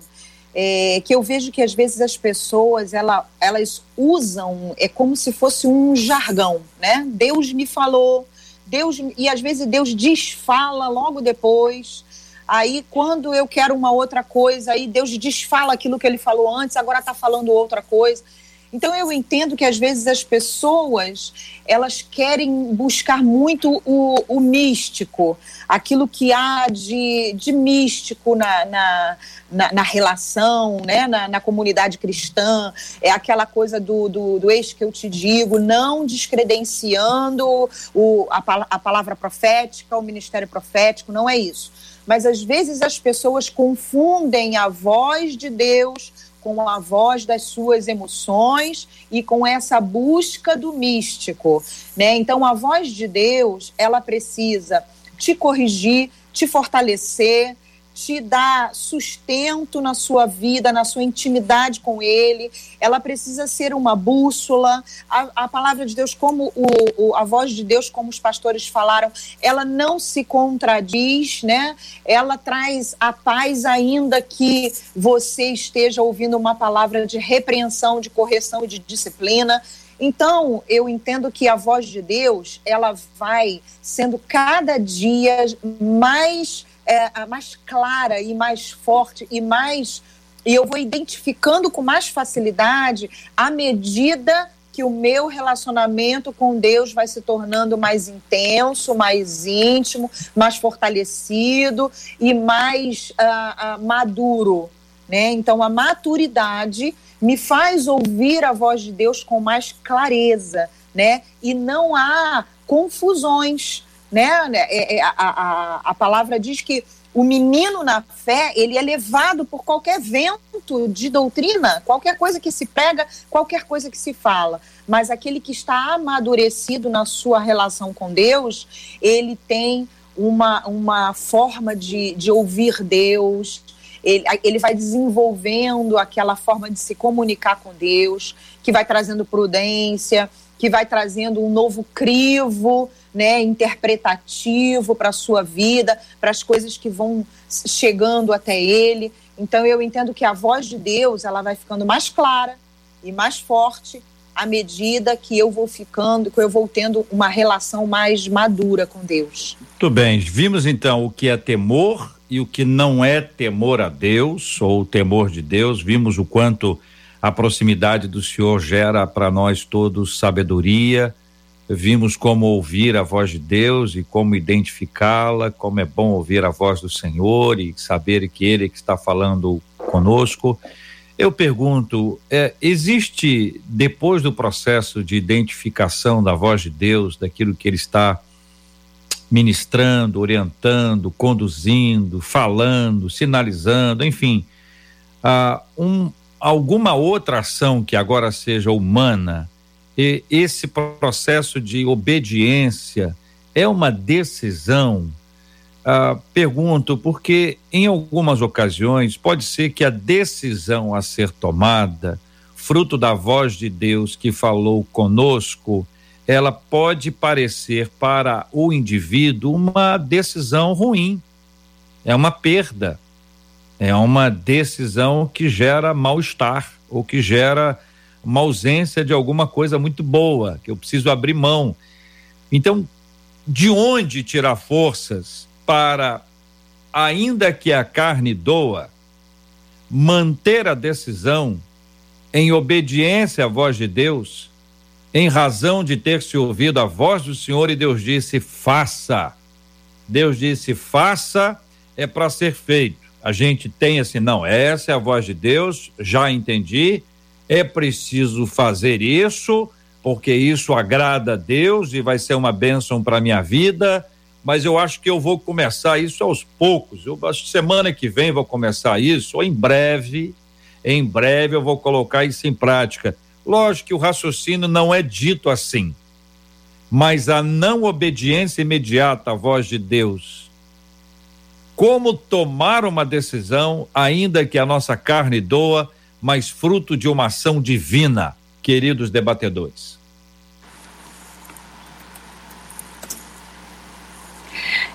é, que eu vejo que às vezes as pessoas ela, elas usam é como se fosse um jargão, né? Deus me falou, Deus e às vezes Deus desfala logo depois. Aí quando eu quero uma outra coisa, aí Deus desfala aquilo que Ele falou antes, agora está falando outra coisa. Então eu entendo que às vezes as pessoas elas querem buscar muito o, o místico, aquilo que há de, de místico na, na, na, na relação, né? Na, na, comunidade cristã, é aquela coisa do, do, do ex que eu te digo, não descredenciando o, a, a palavra profética, o ministério profético, não é isso. Mas às vezes as pessoas confundem a voz de Deus com a voz das suas emoções e com essa busca do místico, né? Então a voz de Deus, ela precisa te corrigir, te fortalecer, te dar sustento na sua vida, na sua intimidade com Ele. Ela precisa ser uma bússola. A, a palavra de Deus, como o, o, a voz de Deus, como os pastores falaram, ela não se contradiz, né? Ela traz a paz, ainda que você esteja ouvindo uma palavra de repreensão, de correção, de disciplina. Então, eu entendo que a voz de Deus, ela vai sendo cada dia mais é, mais clara e mais forte e mais. E eu vou identificando com mais facilidade à medida que o meu relacionamento com Deus vai se tornando mais intenso, mais íntimo, mais fortalecido e mais uh, uh, maduro. Né? Então, a maturidade me faz ouvir a voz de Deus com mais clareza, né? E não há confusões né? É, é, a, a, a palavra diz que o menino na fé, ele é levado por qualquer vento de doutrina, qualquer coisa que se prega, qualquer coisa que se fala. Mas aquele que está amadurecido na sua relação com Deus, ele tem uma, uma forma de, de ouvir Deus, ele, ele vai desenvolvendo aquela forma de se comunicar com Deus, que vai trazendo prudência, que vai trazendo um novo crivo né, interpretativo para a sua vida, para as coisas que vão chegando até ele. Então eu entendo que a voz de Deus ela vai ficando mais clara e mais forte à medida que eu vou ficando, que eu vou tendo uma relação mais madura com Deus. Muito bem, vimos então o que é temor e o que não é temor a Deus ou temor de Deus, vimos o quanto a proximidade do Senhor gera para nós todos sabedoria, vimos como ouvir a voz de Deus e como identificá-la, como é bom ouvir a voz do Senhor e saber que Ele é que está falando conosco. Eu pergunto, é, existe depois do processo de identificação da voz de Deus, daquilo que Ele está ministrando, orientando, conduzindo, falando, sinalizando, enfim, ah, um, alguma outra ação que agora seja humana? Esse processo de obediência é uma decisão? Ah, pergunto porque em algumas ocasiões pode ser que a decisão a ser tomada, fruto da voz de Deus que falou conosco, ela pode parecer para o indivíduo uma decisão ruim, é uma perda, é uma decisão que gera mal-estar ou que gera uma ausência de alguma coisa muito boa, que eu preciso abrir mão. Então, de onde tirar forças para, ainda que a carne doa, manter a decisão em obediência à voz de Deus? em razão de ter se ouvido a voz do Senhor e Deus disse: faça. Deus disse: faça, é para ser feito. A gente tem assim, não, essa é a voz de Deus, já entendi, é preciso fazer isso, porque isso agrada a Deus e vai ser uma bênção para minha vida, mas eu acho que eu vou começar isso aos poucos. Eu acho que semana que vem vou começar isso, ou em breve, em breve eu vou colocar isso em prática. Lógico que o raciocínio não é dito assim, mas a não obediência imediata à voz de Deus. Como tomar uma decisão, ainda que a nossa carne doa, mas fruto de uma ação divina, queridos debatedores?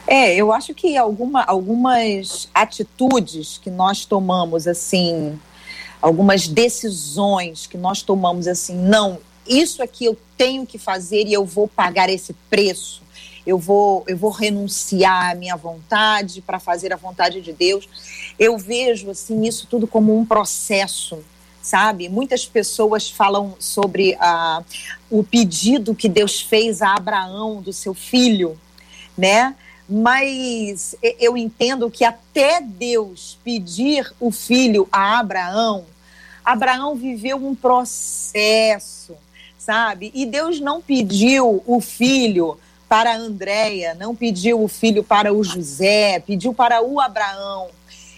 É, eu acho que alguma, algumas atitudes que nós tomamos assim algumas decisões que nós tomamos assim, não, isso aqui eu tenho que fazer e eu vou pagar esse preço. Eu vou, eu vou renunciar à minha vontade para fazer a vontade de Deus. Eu vejo assim isso tudo como um processo, sabe? Muitas pessoas falam sobre ah, o pedido que Deus fez a Abraão do seu filho, né? Mas eu entendo que até Deus pedir o filho a Abraão, Abraão viveu um processo, sabe? E Deus não pediu o filho para a Andréia, não pediu o filho para o José, pediu para o Abraão.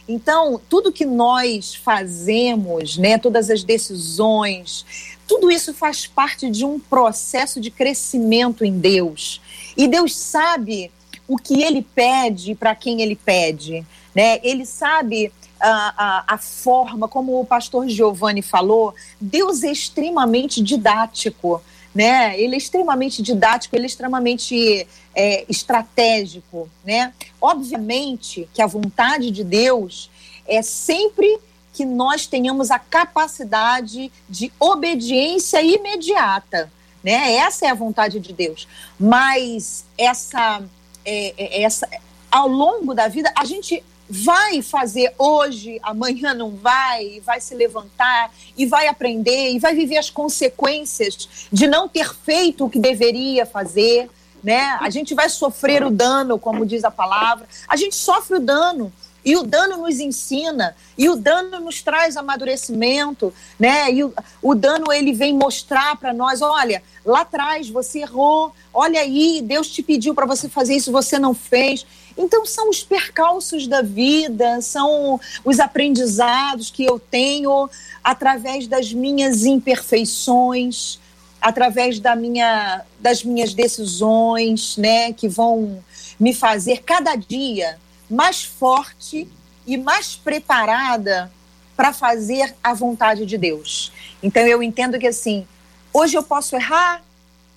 Então, tudo que nós fazemos, né, todas as decisões, tudo isso faz parte de um processo de crescimento em Deus. E Deus sabe o que ele pede para quem ele pede, né? Ele sabe a, a, a, forma, como o pastor Giovanni falou, Deus é extremamente didático, né? Ele é extremamente didático, ele é extremamente é, estratégico, né? Obviamente que a vontade de Deus é sempre que nós tenhamos a capacidade de obediência imediata, né? Essa é a vontade de Deus. Mas essa, é, é essa, ao longo da vida, a gente vai fazer hoje, amanhã não vai, vai se levantar e vai aprender e vai viver as consequências de não ter feito o que deveria fazer, né? A gente vai sofrer o dano, como diz a palavra. A gente sofre o dano e o dano nos ensina e o dano nos traz amadurecimento, né? E o, o dano ele vem mostrar para nós, olha, lá atrás você errou, olha aí, Deus te pediu para você fazer isso, você não fez. Então, são os percalços da vida, são os aprendizados que eu tenho através das minhas imperfeições, através da minha, das minhas decisões, né, que vão me fazer cada dia mais forte e mais preparada para fazer a vontade de Deus. Então, eu entendo que assim, hoje eu posso errar,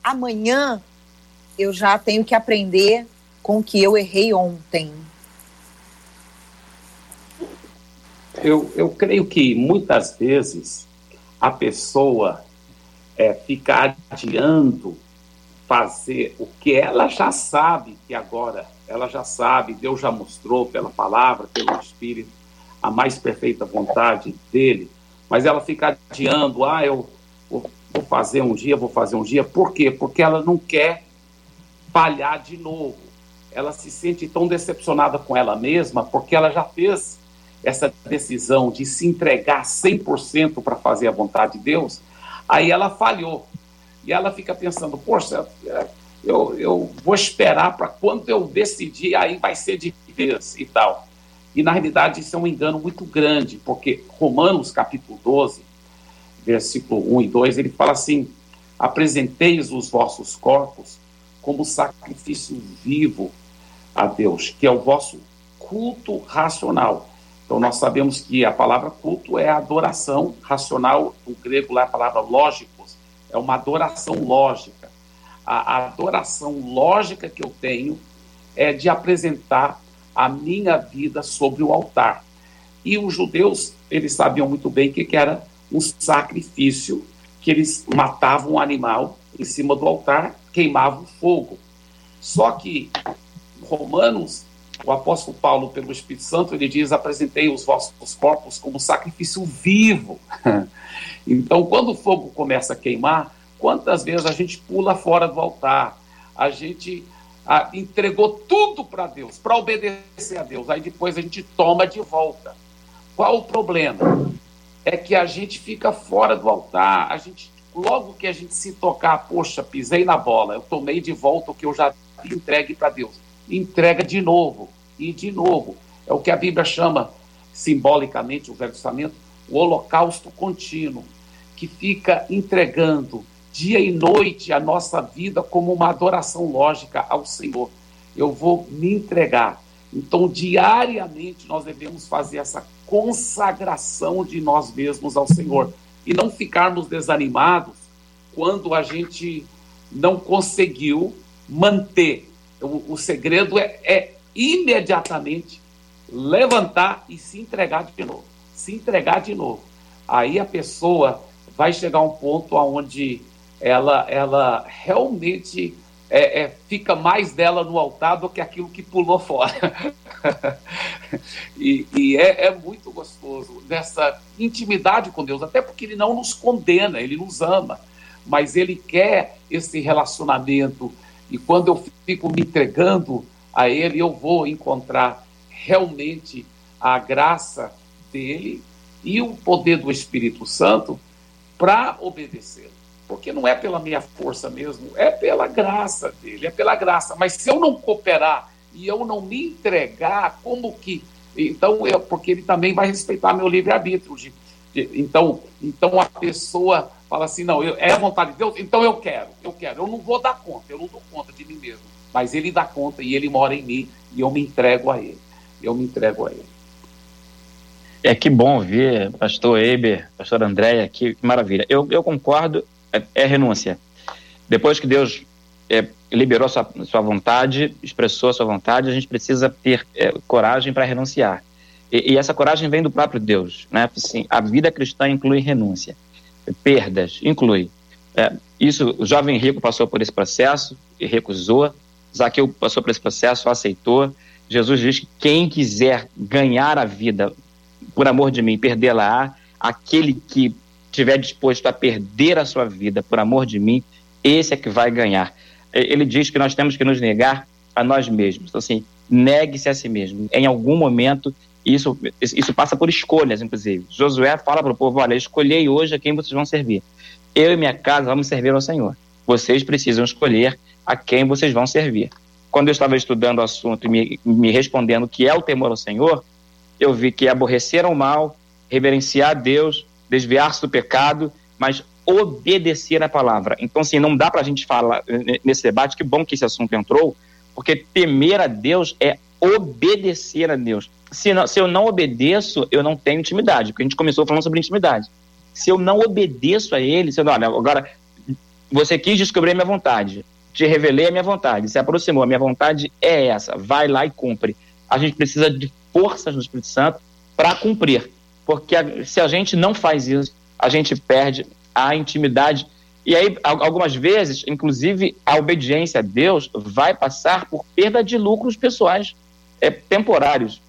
amanhã eu já tenho que aprender com que eu errei ontem? Eu, eu creio que muitas vezes a pessoa é, fica adiando fazer o que ela já sabe que agora ela já sabe, Deus já mostrou pela palavra, pelo Espírito, a mais perfeita vontade dele, mas ela fica adiando, ah, eu vou, vou fazer um dia, vou fazer um dia, por quê? Porque ela não quer falhar de novo ela se sente tão decepcionada com ela mesma porque ela já fez essa decisão de se entregar 100% para fazer a vontade de Deus, aí ela falhou. E ela fica pensando, poxa, eu, eu vou esperar para quando eu decidir, aí vai ser de vez e tal. E na realidade isso é um engano muito grande, porque Romanos capítulo 12, versículo 1 e 2, ele fala assim: apresenteis os vossos corpos como sacrifício vivo a Deus, que é o vosso culto racional. Então, nós sabemos que a palavra culto é adoração racional, do grego lá a palavra lógicos, é uma adoração lógica. A adoração lógica que eu tenho é de apresentar a minha vida sobre o altar. E os judeus, eles sabiam muito bem que, que era um sacrifício, que eles matavam um animal em cima do altar, queimavam fogo. Só que Romanos o apóstolo Paulo, pelo Espírito Santo, ele diz: apresentei os vossos corpos como sacrifício vivo. então, quando o fogo começa a queimar, quantas vezes a gente pula fora do altar? A gente a, entregou tudo para Deus, para obedecer a Deus. Aí depois a gente toma de volta. Qual o problema? É que a gente fica fora do altar. A gente, logo que a gente se tocar, poxa, pisei na bola, eu tomei de volta o que eu já entregue para Deus entrega de novo e de novo. É o que a Bíblia chama, simbolicamente, o Velho Testamento, o holocausto contínuo, que fica entregando dia e noite a nossa vida como uma adoração lógica ao Senhor. Eu vou me entregar. Então, diariamente, nós devemos fazer essa consagração de nós mesmos ao Senhor e não ficarmos desanimados quando a gente não conseguiu manter o, o segredo é, é imediatamente levantar e se entregar de novo. Se entregar de novo. Aí a pessoa vai chegar a um ponto onde ela, ela realmente é, é, fica mais dela no altar do que aquilo que pulou fora. e, e é, é, muito gostoso nessa intimidade com Deus, até porque Ele não nos condena, Ele nos ama, mas Ele quer esse relacionamento e quando eu fico me entregando a Ele, eu vou encontrar realmente a graça dele e o poder do Espírito Santo para obedecer. Porque não é pela minha força mesmo, é pela graça dele, é pela graça. Mas se eu não cooperar e eu não me entregar, como que. Então, eu, porque ele também vai respeitar meu livre-arbítrio. Então, então a pessoa fala assim, não, eu, é a vontade de Deus, então eu quero, eu quero, eu não vou dar conta, eu não dou conta de mim mesmo, mas ele dá conta e ele mora em mim e eu me entrego a ele, eu me entrego a ele. É que bom ver pastor Eber, pastor Andréia, que, que maravilha. Eu, eu concordo, é, é renúncia. Depois que Deus é, liberou sua, sua vontade, expressou sua vontade, a gente precisa ter é, coragem para renunciar. E, e, essa coragem vem do próprio Deus. Né? Assim, a vida cristã inclui renúncia perdas, inclui. É, isso, o jovem rico passou por esse processo e recusou. Zaqueu passou por esse processo, aceitou. Jesus diz que quem quiser ganhar a vida por amor de mim, perdê-la, aquele que estiver disposto a perder a sua vida por amor de mim, esse é que vai ganhar. Ele diz que nós temos que nos negar a nós mesmos. Então, assim, negue-se a si mesmo. Em algum momento, isso, isso passa por escolhas, inclusive. Josué fala para o povo: olha, escolhei hoje a quem vocês vão servir. Eu e minha casa vamos servir ao Senhor. Vocês precisam escolher a quem vocês vão servir. Quando eu estava estudando o assunto e me, me respondendo o que é o temor ao Senhor, eu vi que aborrecer o mal, reverenciar a Deus, desviar-se do pecado, mas obedecer a palavra. Então, assim, não dá para a gente falar nesse debate, que bom que esse assunto entrou, porque temer a Deus é obedecer a Deus se, não, se eu não obedeço, eu não tenho intimidade, porque a gente começou falando sobre intimidade. Se eu não obedeço a ele, se eu olha, agora você quis descobrir a minha vontade, te revelei a minha vontade, se aproximou, a minha vontade é essa, vai lá e cumpre. A gente precisa de forças do Espírito Santo para cumprir, porque a, se a gente não faz isso, a gente perde a intimidade. E aí, algumas vezes, inclusive, a obediência a Deus vai passar por perda de lucros pessoais é, temporários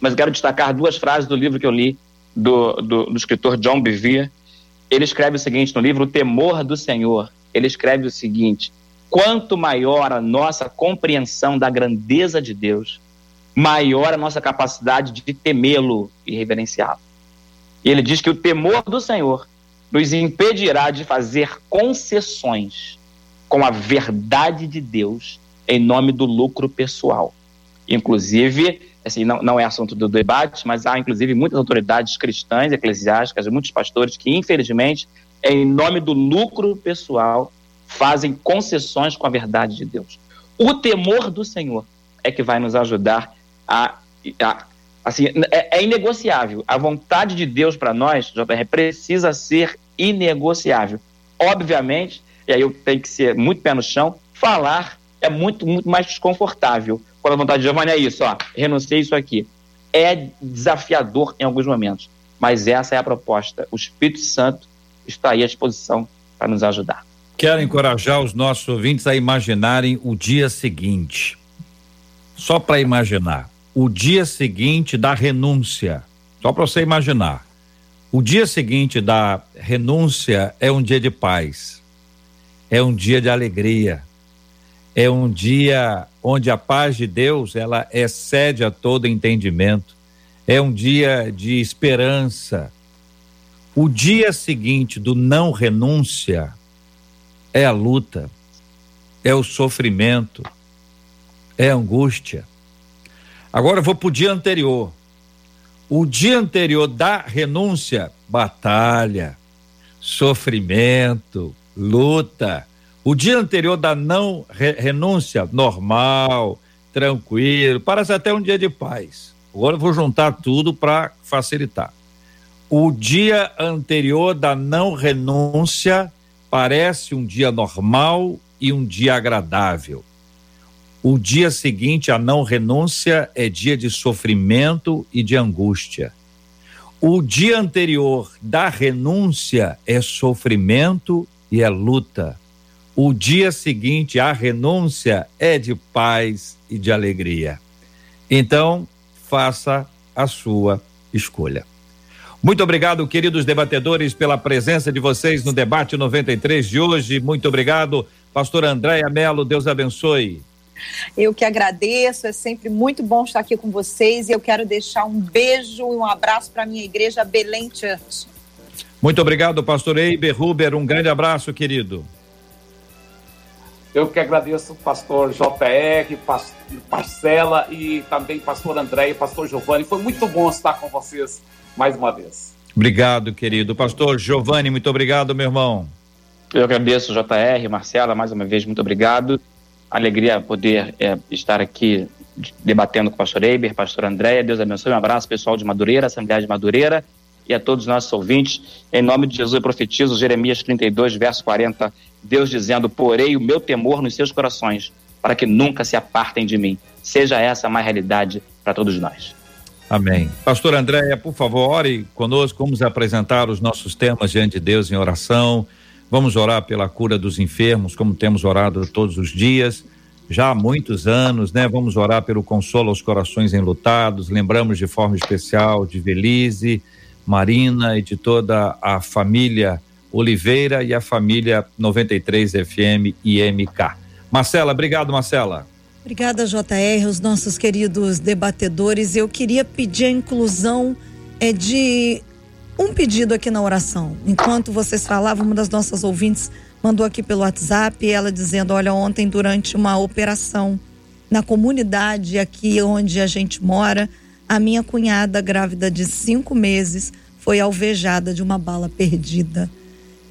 mas quero destacar duas frases do livro que eu li, do, do, do escritor John Bevere. Ele escreve o seguinte no livro O Temor do Senhor. Ele escreve o seguinte: quanto maior a nossa compreensão da grandeza de Deus, maior a nossa capacidade de temê-lo e reverenciá-lo. E ele diz que o temor do Senhor nos impedirá de fazer concessões com a verdade de Deus em nome do lucro pessoal. Inclusive, assim, não, não é assunto do debate, mas há inclusive muitas autoridades cristãs, eclesiásticas, muitos pastores que, infelizmente, em nome do lucro pessoal, fazem concessões com a verdade de Deus. O temor do Senhor é que vai nos ajudar a. a assim, é, é inegociável. A vontade de Deus para nós, JR, precisa ser inegociável. Obviamente, e aí eu tenho que ser muito pé no chão, falar é muito, muito mais desconfortável. Quando a vontade de Giovanni é isso, ó, renunciei isso aqui. É desafiador em alguns momentos, mas essa é a proposta. O Espírito Santo está aí à disposição para nos ajudar. Quero encorajar os nossos ouvintes a imaginarem o dia seguinte. Só para imaginar. O dia seguinte da renúncia. Só para você imaginar. O dia seguinte da renúncia é um dia de paz, é um dia de alegria, é um dia onde a paz de Deus ela excede a todo entendimento, é um dia de esperança. O dia seguinte do não renúncia é a luta, é o sofrimento, é a angústia. Agora eu vou para o dia anterior. O dia anterior da renúncia, batalha, sofrimento, luta. O dia anterior da não re renúncia, normal, tranquilo, parece até um dia de paz. Agora eu vou juntar tudo para facilitar. O dia anterior da não renúncia parece um dia normal e um dia agradável. O dia seguinte à não renúncia é dia de sofrimento e de angústia. O dia anterior da renúncia é sofrimento e é luta. O dia seguinte à renúncia é de paz e de alegria. Então, faça a sua escolha. Muito obrigado, queridos debatedores, pela presença de vocês no debate 93 de hoje. Muito obrigado, pastor Andréia Melo. Deus abençoe. Eu que agradeço, é sempre muito bom estar aqui com vocês e eu quero deixar um beijo e um abraço para a minha igreja Belém Church. Muito obrigado, pastor Eiber Huber, um grande abraço, querido. Eu que agradeço, pastor JR, Marcela e também pastor André e pastor Giovanni. Foi muito bom estar com vocês mais uma vez. Obrigado, querido. Pastor Giovanni, muito obrigado, meu irmão. Eu agradeço, JR, Marcela, mais uma vez, muito obrigado alegria poder é, estar aqui debatendo com o pastor Eiber, pastor Andréia. Deus abençoe. Um abraço, pessoal de Madureira, Assembleia de Madureira e a todos os nossos ouvintes. Em nome de Jesus, eu profetizo Jeremias 32, verso 40. Deus dizendo: Porei o meu temor nos seus corações, para que nunca se apartem de mim. Seja essa uma realidade para todos nós. Amém. Pastor Andréia, por favor, ore conosco. Vamos apresentar os nossos temas diante de Deus em oração. Vamos orar pela cura dos enfermos, como temos orado todos os dias, já há muitos anos, né? Vamos orar pelo consolo aos corações enlutados. Lembramos de forma especial de Velize, Marina e de toda a família Oliveira e a família 93 FM e MK. Marcela, obrigado, Marcela. Obrigada, JR, os nossos queridos debatedores. Eu queria pedir a inclusão é, de um pedido aqui na oração. Enquanto vocês falavam, uma das nossas ouvintes mandou aqui pelo WhatsApp, ela dizendo: Olha, ontem, durante uma operação na comunidade aqui onde a gente mora, a minha cunhada, grávida de cinco meses, foi alvejada de uma bala perdida.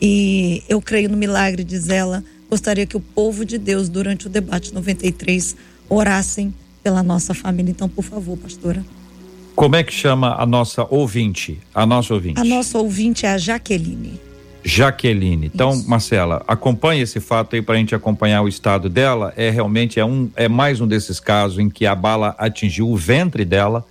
E eu creio no milagre, diz ela. Gostaria que o povo de Deus, durante o debate 93, orassem pela nossa família. Então, por favor, pastora. Como é que chama a nossa ouvinte? A nossa ouvinte. A nossa ouvinte é a Jaqueline. Jaqueline. Então, Isso. Marcela, acompanhe esse fato aí para a gente acompanhar o estado dela. É realmente é um é mais um desses casos em que a bala atingiu o ventre dela.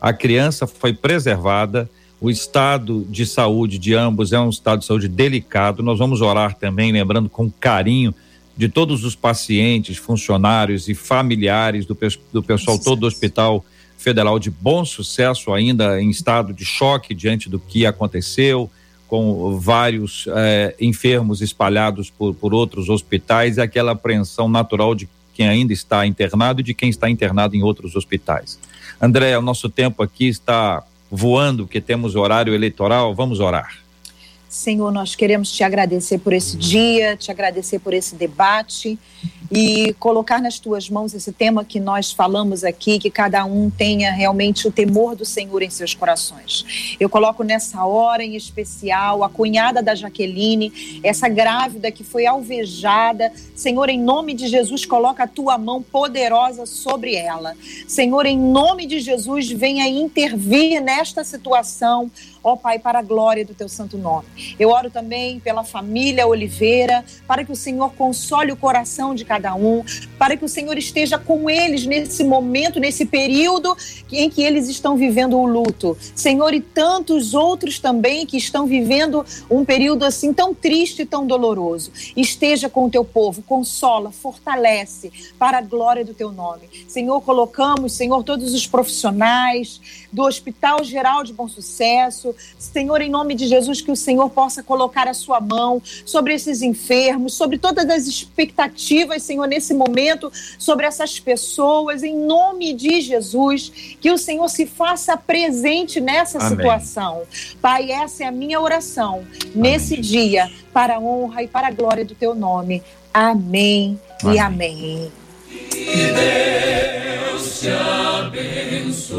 A criança foi preservada. O estado de saúde de ambos é um estado de saúde delicado. Nós vamos orar também, lembrando com carinho de todos os pacientes, funcionários e familiares do, do pessoal todo do hospital federal de bom sucesso, ainda em estado de choque diante do que aconteceu, com vários eh, enfermos espalhados por, por outros hospitais, e aquela apreensão natural de quem ainda está internado e de quem está internado em outros hospitais. André, o nosso tempo aqui está voando, porque temos horário eleitoral, vamos orar. Senhor, nós queremos te agradecer por esse dia, te agradecer por esse debate e colocar nas tuas mãos esse tema que nós falamos aqui, que cada um tenha realmente o temor do Senhor em seus corações. Eu coloco nessa hora em especial a cunhada da Jaqueline, essa grávida que foi alvejada. Senhor, em nome de Jesus, coloca a tua mão poderosa sobre ela. Senhor, em nome de Jesus, venha intervir nesta situação ó Pai, para a glória do teu santo nome. Eu oro também pela família Oliveira, para que o Senhor console o coração de cada um, para que o Senhor esteja com eles nesse momento, nesse período em que eles estão vivendo o luto. Senhor, e tantos outros também que estão vivendo um período assim tão triste e tão doloroso. Esteja com o teu povo, consola, fortalece para a glória do teu nome. Senhor, colocamos, Senhor, todos os profissionais do Hospital Geral de Bom Sucesso, Senhor, em nome de Jesus, que o Senhor possa colocar a sua mão sobre esses enfermos, sobre todas as expectativas, Senhor, nesse momento, sobre essas pessoas, em nome de Jesus, que o Senhor se faça presente nessa Amém. situação. Pai, essa é a minha oração Amém. nesse dia, para a honra e para a glória do teu nome. Amém, amém. e amém. Que Deus te abençoe.